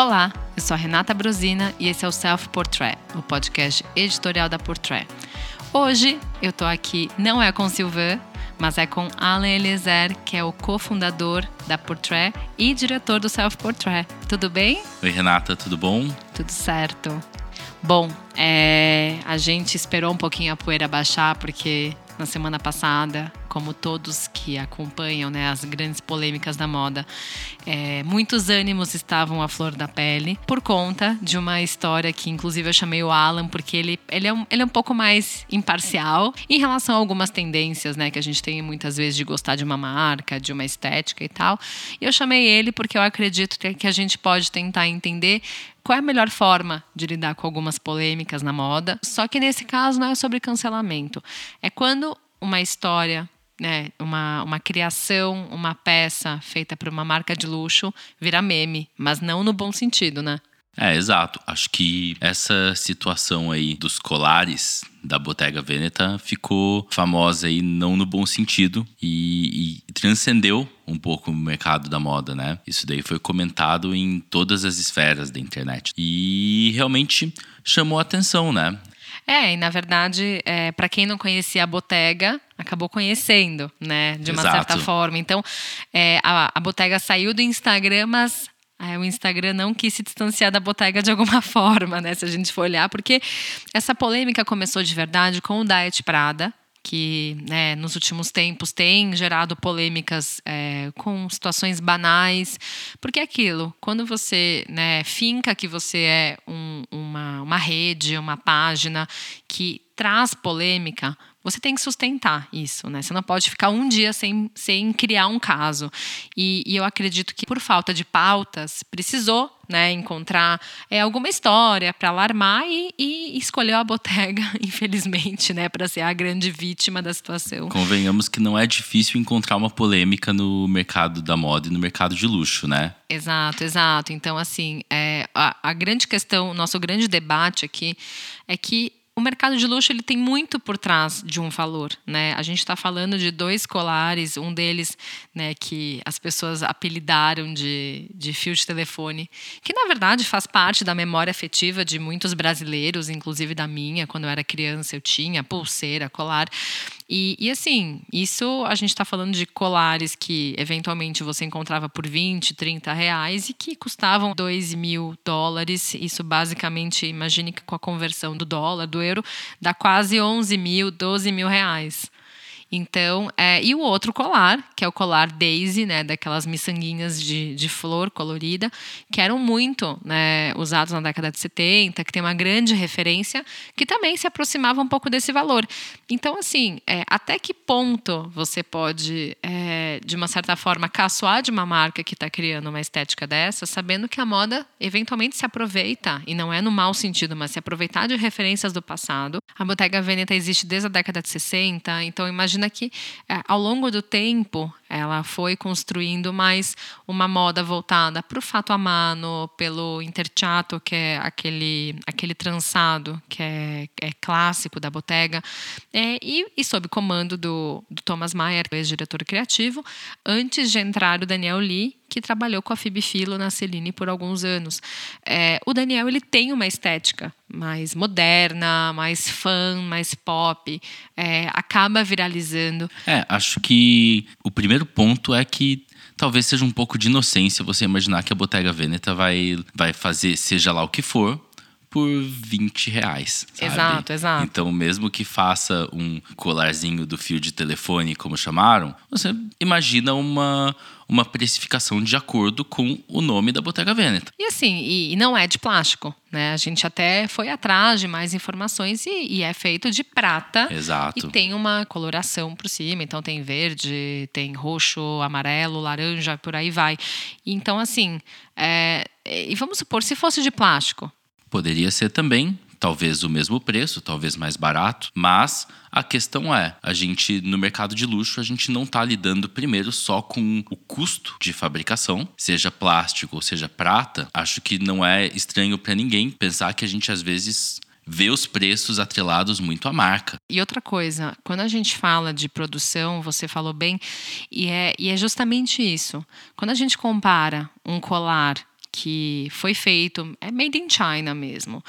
Olá, eu sou a Renata Brosina e esse é o Self Portrait, o podcast editorial da Portrait. Hoje eu tô aqui não é com Silvan, mas é com Alan Eliezer, que é o cofundador da Portrait e diretor do Self Portrait. Tudo bem? Oi, Renata, tudo bom? Tudo certo. Bom, é, a gente esperou um pouquinho a poeira baixar, porque na semana passada, como todos que acompanham né, as grandes polêmicas da moda, é, muitos ânimos estavam à flor da pele por conta de uma história que, inclusive, eu chamei o Alan porque ele, ele, é, um, ele é um pouco mais imparcial em relação a algumas tendências né, que a gente tem muitas vezes de gostar de uma marca, de uma estética e tal. E eu chamei ele porque eu acredito que a gente pode tentar entender qual é a melhor forma de lidar com algumas polêmicas na moda. Só que nesse caso não é sobre cancelamento. É quando uma história né, uma, uma criação, uma peça feita por uma marca de luxo vira meme, mas não no bom sentido, né? É, exato. Acho que essa situação aí dos colares da Bottega Veneta ficou famosa aí não no bom sentido e, e, transcendeu um pouco o mercado da moda, né? Isso daí foi comentado em todas as esferas da internet e realmente chamou atenção, né? É, e na verdade, é, para quem não conhecia a Bottega, acabou conhecendo, né? De uma Exato. certa forma. Então, é, a, a Bottega saiu do Instagram, mas é, o Instagram não quis se distanciar da Bottega de alguma forma, né? Se a gente for olhar, porque essa polêmica começou de verdade com o Diet Prada, que né, nos últimos tempos tem gerado polêmicas é, com situações banais. Porque é aquilo, quando você né, finca que você é um, uma, uma rede, uma página que traz polêmica, você tem que sustentar isso, né? Você não pode ficar um dia sem, sem criar um caso. E, e eu acredito que, por falta de pautas, precisou né, encontrar é, alguma história para alarmar e, e, escolheu a Botega, infelizmente, né, para ser a grande vítima da situação. Convenhamos que não é difícil encontrar uma polêmica no mercado da moda e no mercado de luxo, né? Exato, exato. Então, assim, é, a, a grande questão, o nosso grande debate aqui é que o mercado de luxo ele tem muito por trás de um valor, né? A gente está falando de dois colares, um deles, né, que as pessoas apelidaram de, de fio de telefone, que na verdade faz parte da memória afetiva de muitos brasileiros, inclusive da minha, quando eu era criança eu tinha pulseira, colar. E, e assim, isso a gente está falando de colares que eventualmente você encontrava por 20, 30 reais e que custavam 2 mil dólares. Isso basicamente, imagine que com a conversão do dólar, do euro, dá quase 11 mil, 12 mil reais. Então, é, e o outro colar, que é o colar Daisy, né, daquelas miçanguinhas de, de flor colorida, que eram muito né, usados na década de 70, que tem uma grande referência, que também se aproximava um pouco desse valor. Então, assim, é, até que ponto você pode, é, de uma certa forma, caçoar de uma marca que está criando uma estética dessa, sabendo que a moda eventualmente se aproveita, e não é no mau sentido, mas se aproveitar de referências do passado. A Bottega Veneta existe desde a década de 60, então imagina imagina que é, ao longo do tempo ela foi construindo mais uma moda voltada para o fato a mano, pelo interchato, que é aquele, aquele trançado que é, é clássico da Bottega, é, e, e sob comando do, do Thomas Mayer, ex-diretor criativo, antes de entrar o Daniel Lee, que trabalhou com a Phoebe Philo na Celine por alguns anos. É, o Daniel ele tem uma estética mais moderna, mais fã, mais pop, é, acaba viralizando. É, acho que o primeiro ponto é que talvez seja um pouco de inocência você imaginar que a Bottega Veneta vai, vai fazer seja lá o que for por 20 reais. Sabe? Exato, exato. Então, mesmo que faça um colarzinho do fio de telefone, como chamaram, você imagina uma, uma precificação de acordo com o nome da Bottega Veneta. E assim, e, não é de plástico, né? A gente até foi atrás de mais informações e, e, é feito de prata. Exato. E tem uma coloração por cima, então tem verde, tem roxo, amarelo, laranja, por aí vai. Então, assim, é, e vamos supor, se fosse de plástico, Poderia ser também, talvez o mesmo preço, talvez mais barato, mas a questão é, a gente no mercado de luxo, a gente não está lidando primeiro só com o custo de fabricação, seja plástico ou seja prata. Acho que não é estranho para ninguém pensar que a gente às vezes vê os preços atrelados muito à marca. E outra coisa, quando a gente fala de produção, você falou bem, e é, e é justamente isso. Quando a gente compara um colar que foi feito, é made in China mesmo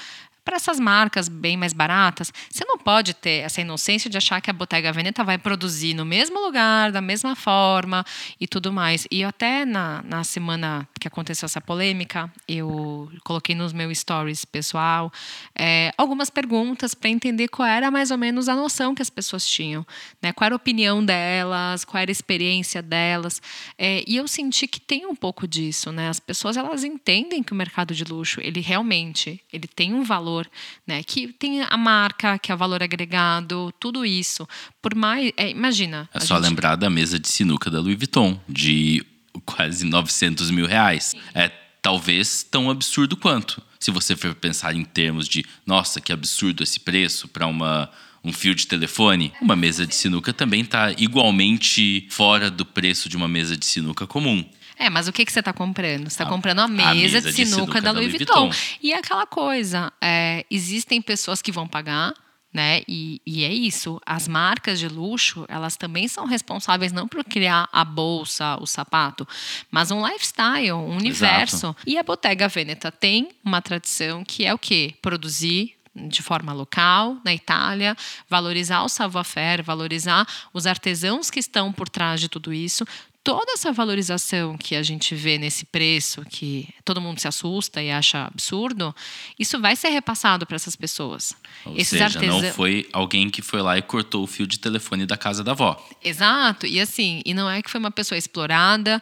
para essas marcas bem mais baratas, você não pode ter essa inocência de achar que a Bottega Veneta vai produzir no mesmo lugar, da mesma forma e tudo mais. E até na, na semana que aconteceu essa polêmica, eu coloquei nos meus stories pessoal é, algumas perguntas para entender qual era mais ou menos a noção que as pessoas tinham, né? qual era a opinião delas, qual era a experiência delas. É, e eu senti que tem um pouco disso. Né? As pessoas elas entendem que o mercado de luxo ele realmente ele tem um valor valor, né? Que tem a marca, que é o valor agregado, tudo isso. Por mais, é, imagina. É só gente... lembrar da mesa de sinuca da Louis Vuitton de quase 900 mil reais. Sim. É talvez tão absurdo quanto. Se você for pensar em termos de, nossa, que absurdo esse preço para uma um fio de telefone, uma mesa de sinuca também está igualmente fora do preço de uma mesa de sinuca comum. É, mas o que, que você está comprando? Você está comprando a mesa, a mesa de, sinuca de, sinuca da, Louis, Vuitton. Vuitton. E é aquela coisa, é, existem pessoas que vão pagar, né? E, e, é isso. As marcas de luxo, elas também são responsáveis não por criar a bolsa, o sapato, mas um lifestyle, um universo. Exato. E a Bottega Veneta tem uma tradição que é o quê? Produzir de forma local, na Itália, valorizar o savoir-faire, valorizar os artesãos que estão por trás de tudo isso, toda essa valorização que a gente vê nesse preço, que todo mundo se assusta e acha absurdo, isso vai ser repassado para essas pessoas. Ou Esses seja, não foi alguém que foi lá e cortou o fio de telefone da casa da avó. Exato. E assim, e não é que foi uma pessoa explorada.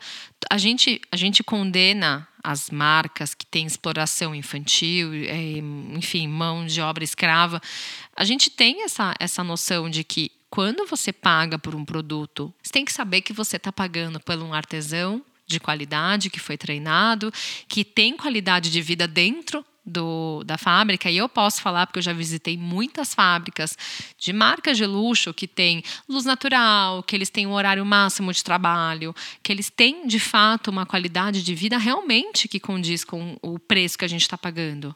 A gente, a gente condena as marcas que têm exploração infantil, é, enfim, mão de obra escrava. A gente tem essa, essa noção de que quando você paga por um produto, você tem que saber que você está pagando por um artesão de qualidade, que foi treinado, que tem qualidade de vida dentro do, da fábrica, e eu posso falar, porque eu já visitei muitas fábricas de marcas de luxo que têm luz natural, que eles têm um horário máximo de trabalho, que eles têm, de fato, uma qualidade de vida realmente que condiz com o preço que a gente está pagando.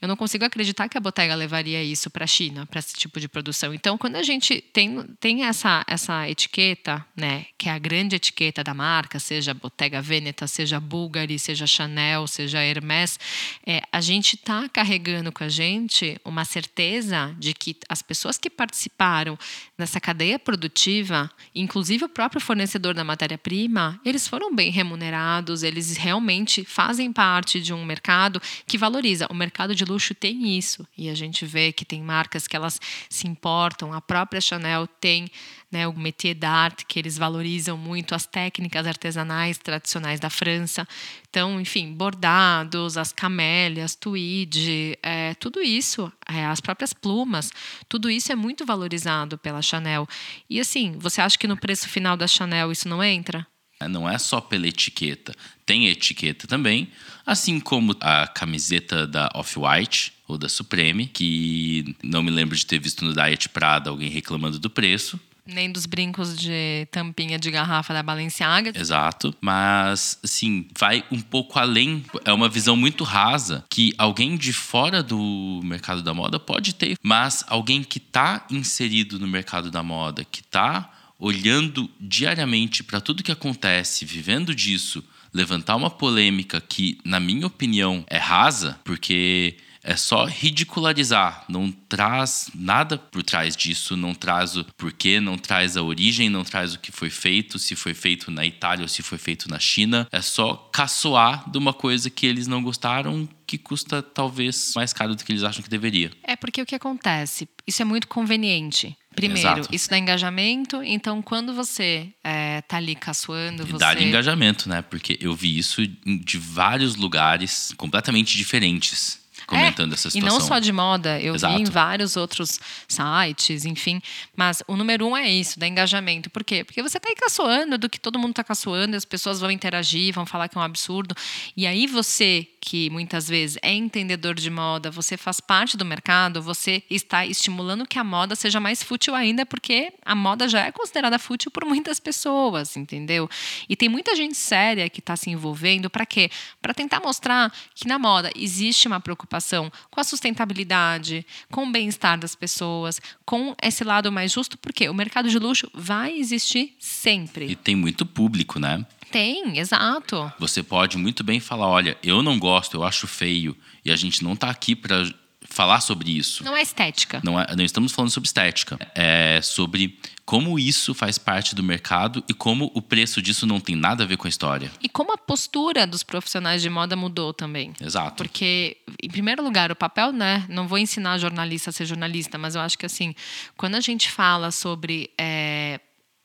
Eu não consigo acreditar que a Bottega levaria isso para a China, para esse tipo de produção. Então, quando a gente tem, tem essa, essa etiqueta, né, que é a grande etiqueta da marca, seja Bottega Veneta, seja Bulgari, seja Chanel, seja Hermès, é, a gente está carregando com a gente uma certeza de que as pessoas que participaram nessa cadeia produtiva, inclusive o próprio fornecedor da matéria-prima, eles foram bem remunerados, eles realmente fazem parte de um mercado que valoriza. O mercado de luxo tem isso. E a gente vê que tem marcas que elas se importam. A própria Chanel tem né, o métier d'art, que eles valorizam muito as técnicas artesanais tradicionais da França. Então, enfim, bordados, as camélias, tweed, é, tudo isso, é, as próprias plumas, tudo isso é muito valorizado pela Chanel. E assim, você acha que no preço final da Chanel isso não entra? É, não é só pela etiqueta, tem etiqueta também, assim como a camiseta da Off-White ou da Supreme, que não me lembro de ter visto no Diet Prada alguém reclamando do preço. Nem dos brincos de tampinha de garrafa da Balenciaga. Exato. Mas, assim, vai um pouco além. É uma visão muito rasa que alguém de fora do mercado da moda pode ter. Mas alguém que está inserido no mercado da moda, que está olhando diariamente para tudo que acontece, vivendo disso, levantar uma polêmica que, na minha opinião, é rasa, porque é só ridicularizar, não traz nada por trás disso, não traz o porquê, não traz a origem, não traz o que foi feito, se foi feito na Itália ou se foi feito na China. É só caçoar de uma coisa que eles não gostaram, que custa talvez mais caro do que eles acham que deveria. É porque o que acontece? Isso é muito conveniente. Primeiro, Exato. isso dá engajamento. Então, quando você é, tá ali caçoando, você... Dá engajamento, né? Porque eu vi isso de vários lugares completamente diferentes comentando é, essa situação. E não só de moda, eu Exato. vi em vários outros sites, enfim. Mas o número um é isso, da engajamento. Por quê? Porque você está aí caçoando do que todo mundo está caçoando, as pessoas vão interagir, vão falar que é um absurdo. E aí você, que muitas vezes é entendedor de moda, você faz parte do mercado, você está estimulando que a moda seja mais fútil ainda, porque a moda já é considerada fútil por muitas pessoas, entendeu? E tem muita gente séria que está se envolvendo para quê? Para tentar mostrar que na moda existe uma preocupação com a sustentabilidade, com o bem-estar das pessoas, com esse lado mais justo, porque o mercado de luxo vai existir sempre. E tem muito público, né? Tem, exato. Você pode muito bem falar, olha, eu não gosto, eu acho feio, e a gente não está aqui para falar sobre isso. Não é estética. Não, é, não estamos falando sobre estética. É sobre como isso faz parte do mercado e como o preço disso não tem nada a ver com a história. E como a postura dos profissionais de moda mudou também. Exato. Porque, em primeiro lugar, o papel, né? Não vou ensinar jornalista a ser jornalista, mas eu acho que assim, quando a gente fala sobre é,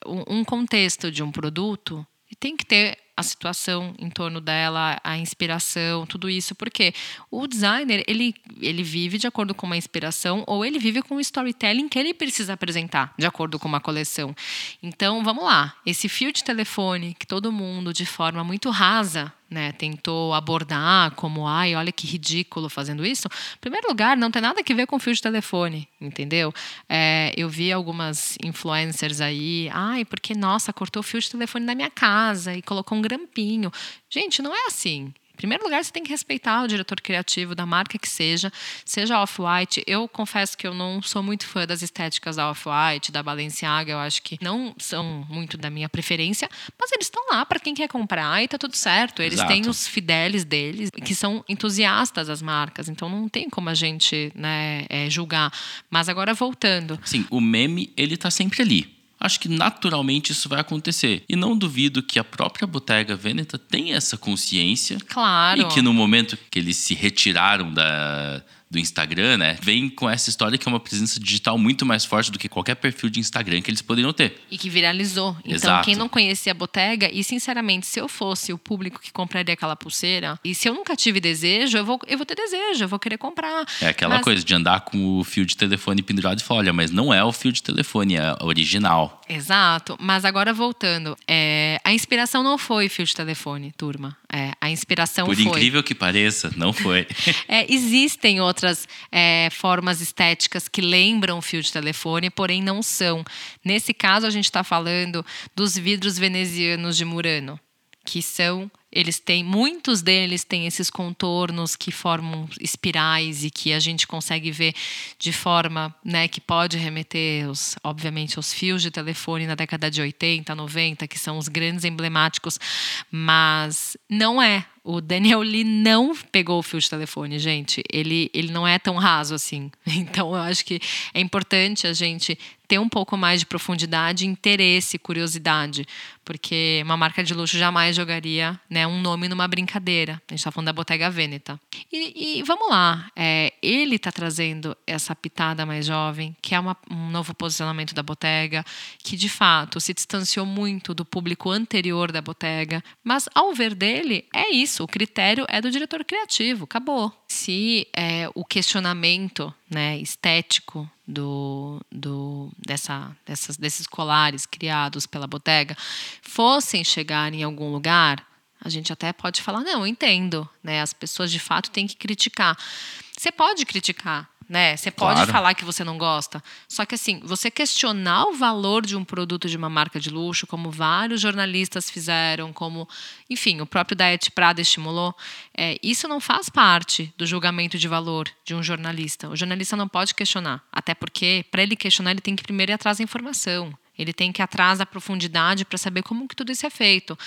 um contexto de um produto, tem que ter a situação em torno dela, a inspiração, tudo isso, porque o designer ele, ele vive de acordo com uma inspiração ou ele vive com o storytelling que ele precisa apresentar de acordo com uma coleção. Então, vamos lá, esse fio de telefone que todo mundo de forma muito rasa né, tentou abordar como, ai, olha que ridículo fazendo isso. Em primeiro lugar, não tem nada a ver com fio de telefone, entendeu? É, eu vi algumas influencers aí, ai, porque, nossa, cortou o fio de telefone da minha casa e colocou um grampinho. Gente, não é assim. Em primeiro lugar, você tem que respeitar o diretor criativo da marca que seja, seja Off-White. Eu confesso que eu não sou muito fã das estéticas da Off-White, da Balenciaga, eu acho que não são muito da minha preferência, mas eles estão lá para quem quer comprar e tá tudo certo. Eles Exato. têm os fidelis deles, que são entusiastas das marcas, então não tem como a gente né, é, julgar. Mas agora voltando. Sim, o meme, ele tá sempre ali acho que naturalmente isso vai acontecer. E não duvido que a própria Bottega Veneta tenha essa consciência. Claro. E que no momento que eles se retiraram da, do Instagram, né? Vem com essa história que é uma presença digital muito mais forte do que qualquer perfil de Instagram que eles poderiam ter. E que viralizou. Então, Exato. quem não conhecia a Bottega, e sinceramente, se eu fosse o público que compraria aquela pulseira, e se eu nunca tive desejo, eu vou, eu vou ter desejo, eu vou querer comprar. É aquela Mas- coisa de andar com o fio de telefone pendurado e falar: olha, mas não é o fio de telefone, é original. Exato, mas agora voltando, é, a inspiração não foi fio de telefone, turma. É, a inspiração Por foi. incrível que pareça, não foi. É, existem outras é, formas estéticas que lembram fio de telefone, porém não são. Nesse caso, a gente está falando dos vidros venezianos de Murano, que são. Eles têm, muitos deles têm esses contornos que formam espirais e que a gente consegue ver de forma né, que pode remeter, os, obviamente, aos fios de telefone na década de 80, 90, que são os grandes emblemáticos, mas não é o Daniel Lee não pegou o fio de telefone, gente. Ele, ele não é tão raso assim. Então, eu acho que é importante a gente ter um pouco mais de profundidade, interesse, curiosidade. Porque uma marca de luxo jamais jogaria né, um nome numa brincadeira. A gente está falando da Bottega Veneta. E, e vamos lá. É, ele está trazendo essa pitada mais jovem, que é uma- um novo posicionamento da Bottega, que de fato se distanciou muito do público anterior da Bottega. Mas, ao ver dele, é isso. O critério é do diretor criativo. Acabou. Se é, o questionamento né, estético do, do, dessa, dessas, desses colares criados pela Bottega fossem chegar em algum lugar, a gente até pode falar, não, entendo, né? As pessoas de fato têm que criticar. Você pode criticar, né? Você pode Claro. falar que você não gosta. Só que assim, você questionar o valor de um produto de uma marca de luxo, como vários jornalistas fizeram, como, enfim, o próprio Daet Prada estimulou, é, isso não faz parte do julgamento de valor de um jornalista. O jornalista não pode questionar, até porque para ele questionar ele tem que primeiro ir atrás da informação. Ele tem que ir atrás da profundidade para saber como que tudo isso é feito.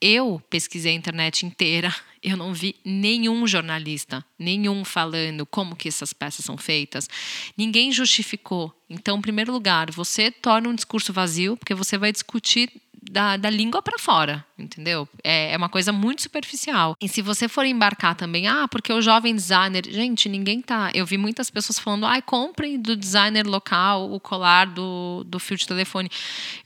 Eu pesquisei a internet inteira, eu não vi nenhum jornalista, nenhum falando como que essas peças são feitas. Ninguém justificou. Então, em primeiro lugar, você torna um discurso vazio, porque você vai discutir da, da língua para fora, entendeu? É, é uma coisa muito superficial. E se você for embarcar também, ah, porque o jovem designer, gente, ninguém tá. Eu vi muitas pessoas falando, ai, comprem do designer local o colar do, do fio de telefone.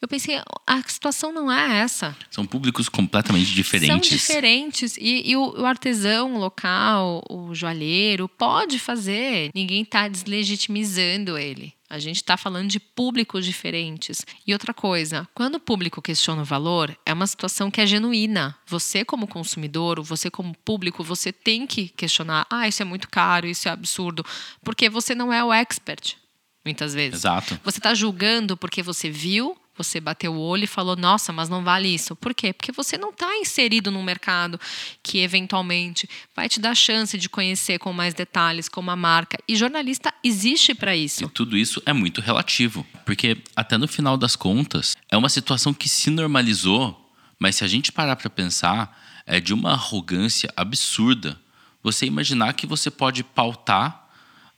Eu pensei, a situação não é essa. São públicos completamente diferentes. São diferentes. E, e o, o artesão local, o joalheiro, pode fazer. Ninguém está deslegitimizando ele. A gente está falando de públicos diferentes. E outra coisa, quando o público questiona o valor, é uma situação que é genuína. Você, como consumidor, ou você, como público, você tem que questionar: ah, isso é muito caro, isso é absurdo. Porque você não é o expert, muitas vezes. Exato. Você está julgando porque você viu, você bateu o olho e falou, nossa, mas não vale isso. Por quê? Porque você não está inserido num mercado que eventualmente vai te dar chance de conhecer com mais detalhes como a marca. E jornalista existe para E isso. tudo isso é muito relativo, porque até no final das contas é uma situação que se normalizou Mas se a gente parar para pensar, é de uma arrogância absurda você imaginar que você pode pautar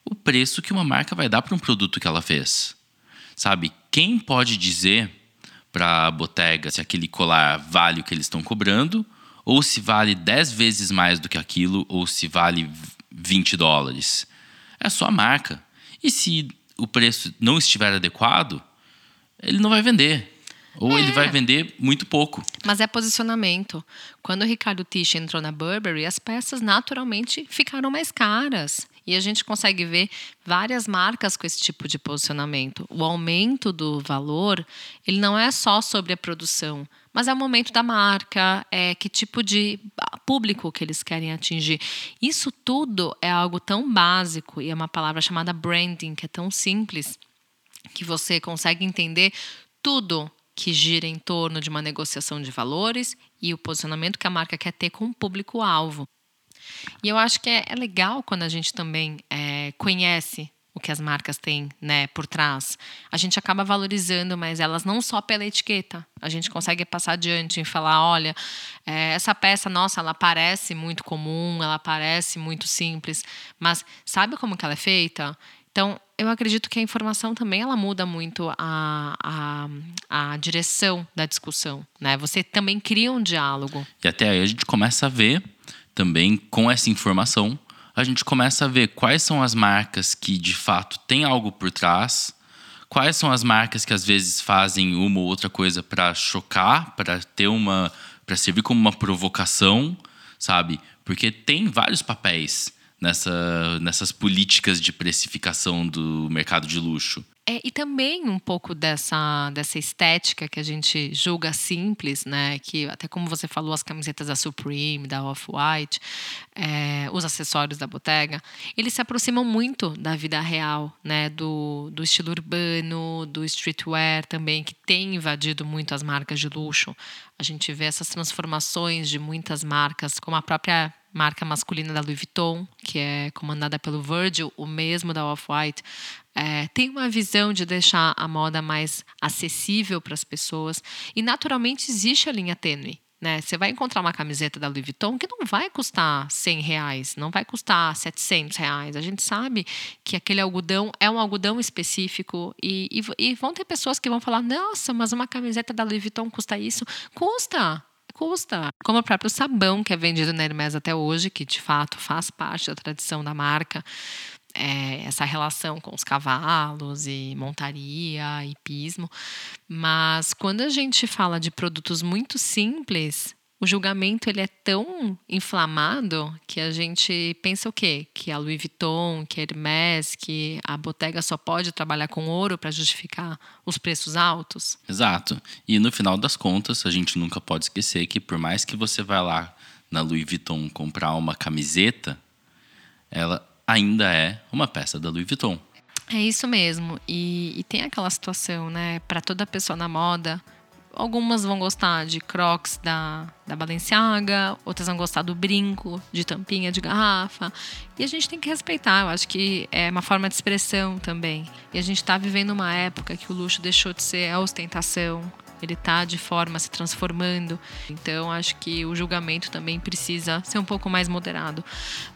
o preço que uma marca vai dar para um produto que ela fez. Sabe? Quem pode dizer para a botega se aquele colar vale o que eles estão cobrando, ou se vale 10 vezes mais do que aquilo, ou se vale 20 dólares? É só a marca. E se o preço não estiver adequado, ele não vai vender. Ou é. ele vai vender muito pouco. Mas é posicionamento. Quando o Ricardo Tisch entrou na Burberry, as peças naturalmente ficaram mais caras. E a gente consegue ver várias marcas com esse tipo de posicionamento. O aumento do valor, ele não é só sobre a produção, mas é o momento da marca, é que tipo de público que eles querem atingir. Isso tudo é algo tão básico e é uma palavra chamada branding, que é tão simples que você consegue entender tudo que gira em torno de uma negociação de valores e o posicionamento que a marca quer ter com o público-alvo. E eu acho que é, é legal quando a gente também é, conhece o que as marcas têm né, por trás. A gente acaba valorizando, mas elas não só pela etiqueta. A gente consegue passar adiante e falar: olha, é, essa peça, nossa, ela parece muito comum, ela parece muito simples, mas sabe como que ela é feita? Então, eu acredito que a informação também ela muda muito a, a, a direção da discussão. Né? Você também cria um diálogo. E até aí a gente começa a ver também com essa informação, a gente começa a ver quais são as marcas que de fato têm algo por trás, quais são as marcas que às vezes fazem uma ou outra coisa para chocar, para ter uma, para servir como uma provocação, sabe? Porque tem vários papéis nessa, nessas políticas de precificação do mercado de luxo. É, e também um pouco dessa, dessa estética que a gente julga simples, né? Que até como você falou, as camisetas da Supreme, da Off-White, é, os acessórios da Bottega, eles se aproximam muito da vida real, né? Do, do estilo urbano, do streetwear também, que tem invadido muito as marcas de luxo. A gente vê essas transformações de muitas marcas, como a própria marca masculina da Louis Vuitton, que é comandada pelo Virgil, o mesmo da Off-White, é, tem uma visão de deixar a moda mais acessível para as pessoas. E naturalmente existe a linha tênue. Né? Você vai encontrar uma camiseta da Louis Vuitton que não vai custar 100 reais, não vai custar 700 reais. A gente sabe que aquele algodão é um algodão específico e, e, e vão ter pessoas que vão falar: nossa, mas uma camiseta da Louis Vuitton custa isso? Custa! Custa. Como o próprio sabão que é vendido na Hermes até hoje, que de fato faz parte da tradição da marca. É, essa relação com os cavalos e montaria, hipismo. Mas quando a gente fala de produtos muito simples, o julgamento ele é tão inflamado que a gente pensa o quê? Que a Louis Vuitton, que a Hermès, que a Bottega só pode trabalhar com ouro para justificar os preços altos? Exato. E no final das contas, a gente nunca pode esquecer que por mais que você vá lá na Louis Vuitton comprar uma camiseta, ela ainda é uma peça da Louis Vuitton. É isso mesmo. E, e tem aquela situação, né? Para toda pessoa na moda, Algumas vão gostar de crocs da, da Balenciaga, outras vão gostar do brinco, de tampinha de garrafa. E a gente tem que respeitar, eu acho que é uma forma de expressão também. E a gente está vivendo uma época que o luxo deixou de ser a ostentação, ele está de forma se transformando. Então acho que o julgamento também precisa ser um pouco mais moderado.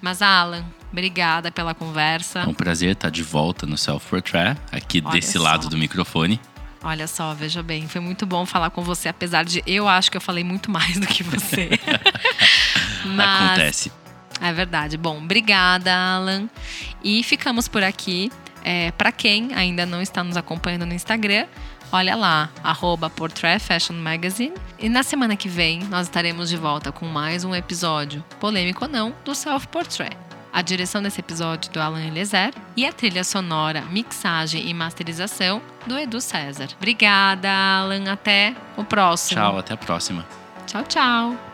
Mas Alan, obrigada pela conversa. É um prazer estar de volta no Self Portrait, aqui Olha desse só. lado do microfone. Olha só, veja bem, foi muito bom falar com você, apesar de eu acho que eu falei muito mais do que você. Mas, Acontece. É verdade. Bom, obrigada, Alan. E ficamos por aqui. É, Para quem ainda não está nos acompanhando no Instagram, olha lá, arroba Portrait Fashion Magazine. E na semana que vem nós estaremos de volta com mais um episódio, polêmico ou não, do Self Portrait. A direção desse episódio do Alan Eliezer e a trilha sonora, mixagem e masterização do Edu César. Obrigada, Alan. Até o próximo. Tchau, até a próxima. Tchau, tchau.